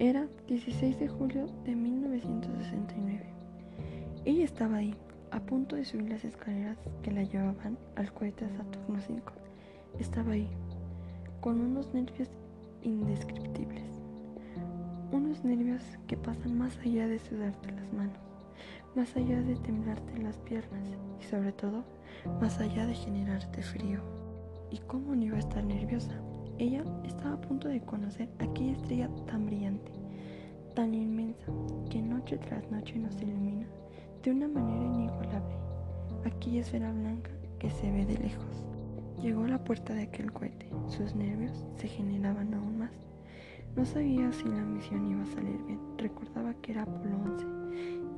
Era 16 de julio de 1969. Ella estaba ahí, a punto de subir las escaleras que la llevaban al cohete Saturno 5. Estaba ahí, con unos nervios indescriptibles. Unos nervios que pasan más allá de sudarte las manos, más allá de temblarte las piernas y sobre todo, más allá de generarte frío. ¿Y cómo no iba a estar nerviosa? Ella estaba a punto de conocer aquella estrella tan brillante, tan inmensa, que noche tras noche nos ilumina de una manera inigualable. Aquella esfera blanca que se ve de lejos. Llegó a la puerta de aquel cohete. Sus nervios se generaban aún más. No sabía si la misión iba a salir bien. Recordaba que era Apolo 11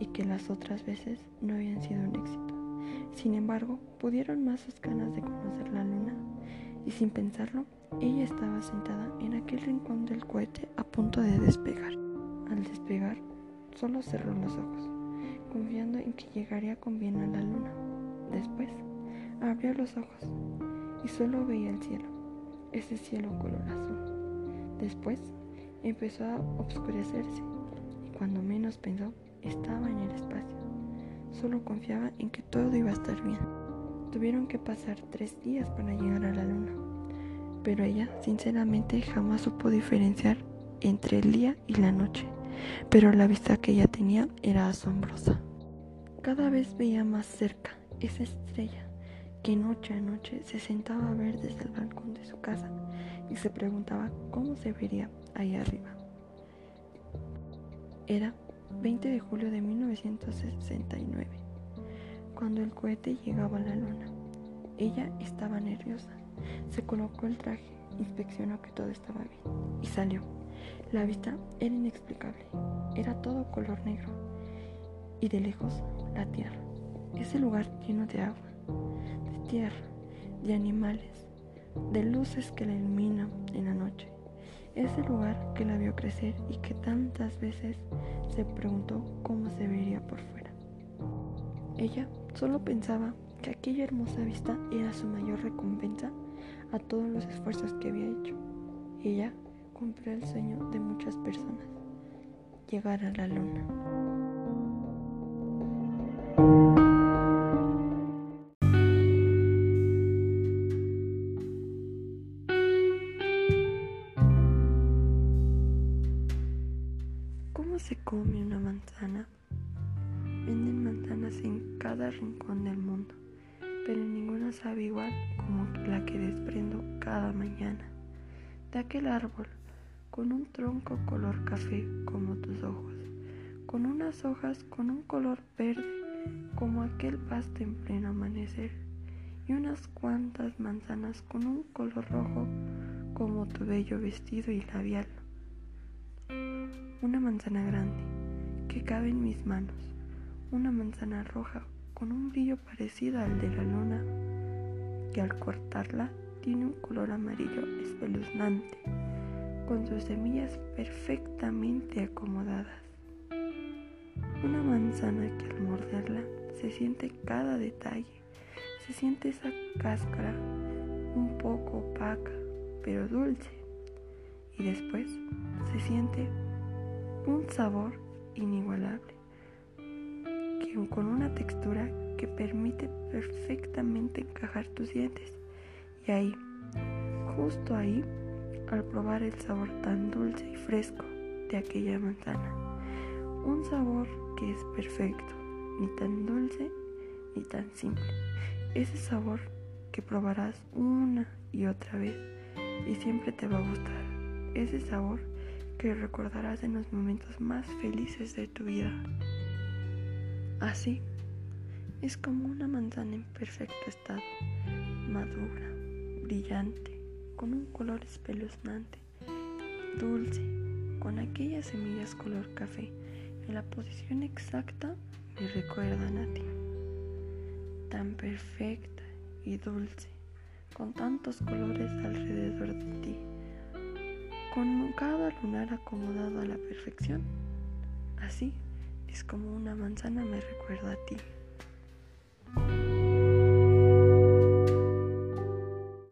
y que las otras veces no habían sido un éxito. Sin embargo, pudieron más sus ganas de conocer la luna y sin pensarlo, ella estaba sentada en aquel rincón del cohete a punto de despegar. Al despegar, solo cerró los ojos, confiando en que llegaría con bien a la luna. Después, abrió los ojos y solo veía el cielo, ese cielo color azul. Después, empezó a oscurecerse y cuando menos pensó, estaba en el espacio. Solo confiaba en que todo iba a estar bien. Tuvieron que pasar tres días para llegar a la luna, pero ella sinceramente jamás supo diferenciar entre el día y la noche, pero la vista que ella tenía era asombrosa. Cada vez veía más cerca esa estrella que noche a noche se sentaba a ver desde el balcón de su casa y se preguntaba cómo se vería ahí arriba. Era 20 de julio de 1969 cuando el cohete llegaba a la luna. Ella estaba nerviosa. Se colocó el traje, inspeccionó que todo estaba bien y salió. La vista era inexplicable. Era todo color negro. Y de lejos, la tierra. Ese lugar lleno de agua, de tierra, de animales, de luces que la iluminan en la noche. Ese lugar que la vio crecer y que tantas veces se preguntó cómo se vería por fuera. Ella Solo pensaba que aquella hermosa vista era su mayor recompensa a todos los esfuerzos que había hecho. Ella cumplió el sueño de muchas personas, llegar a la luna. ¿Cómo se come una manzana? Venden manzanas en cada rincón del mundo, pero ninguna sabe igual como la que desprendo cada mañana. De aquel árbol, con un tronco color café como tus ojos, con unas hojas con un color verde como aquel pasto en pleno amanecer, y unas cuantas manzanas con un color rojo como tu bello vestido y labial. Una manzana grande que cabe en mis manos una manzana roja con un brillo parecido al de la luna, que al cortarla tiene un color amarillo espeluznante, con sus semillas perfectamente acomodadas. Una manzana que al morderla se siente cada detalle, se siente esa cáscara un poco opaca, pero dulce, y después se siente un sabor inigualable con una textura que permite perfectamente encajar tus dientes. Y ahí, justo ahí, al probar el sabor tan dulce y fresco de aquella manzana, un sabor que es perfecto, ni tan dulce ni tan simple. Ese sabor que probarás una y otra vez y siempre te va a gustar. Ese sabor que recordarás en los momentos más felices de tu vida. Así es como una manzana en perfecto estado, madura, brillante, con un color espeluznante, dulce, con aquellas semillas color café en la posición exacta me recuerdan a ti. Tan perfecta y dulce, con tantos colores alrededor de ti, con cada lunar acomodado a la perfección. Así es como una manzana me recuerda a ti.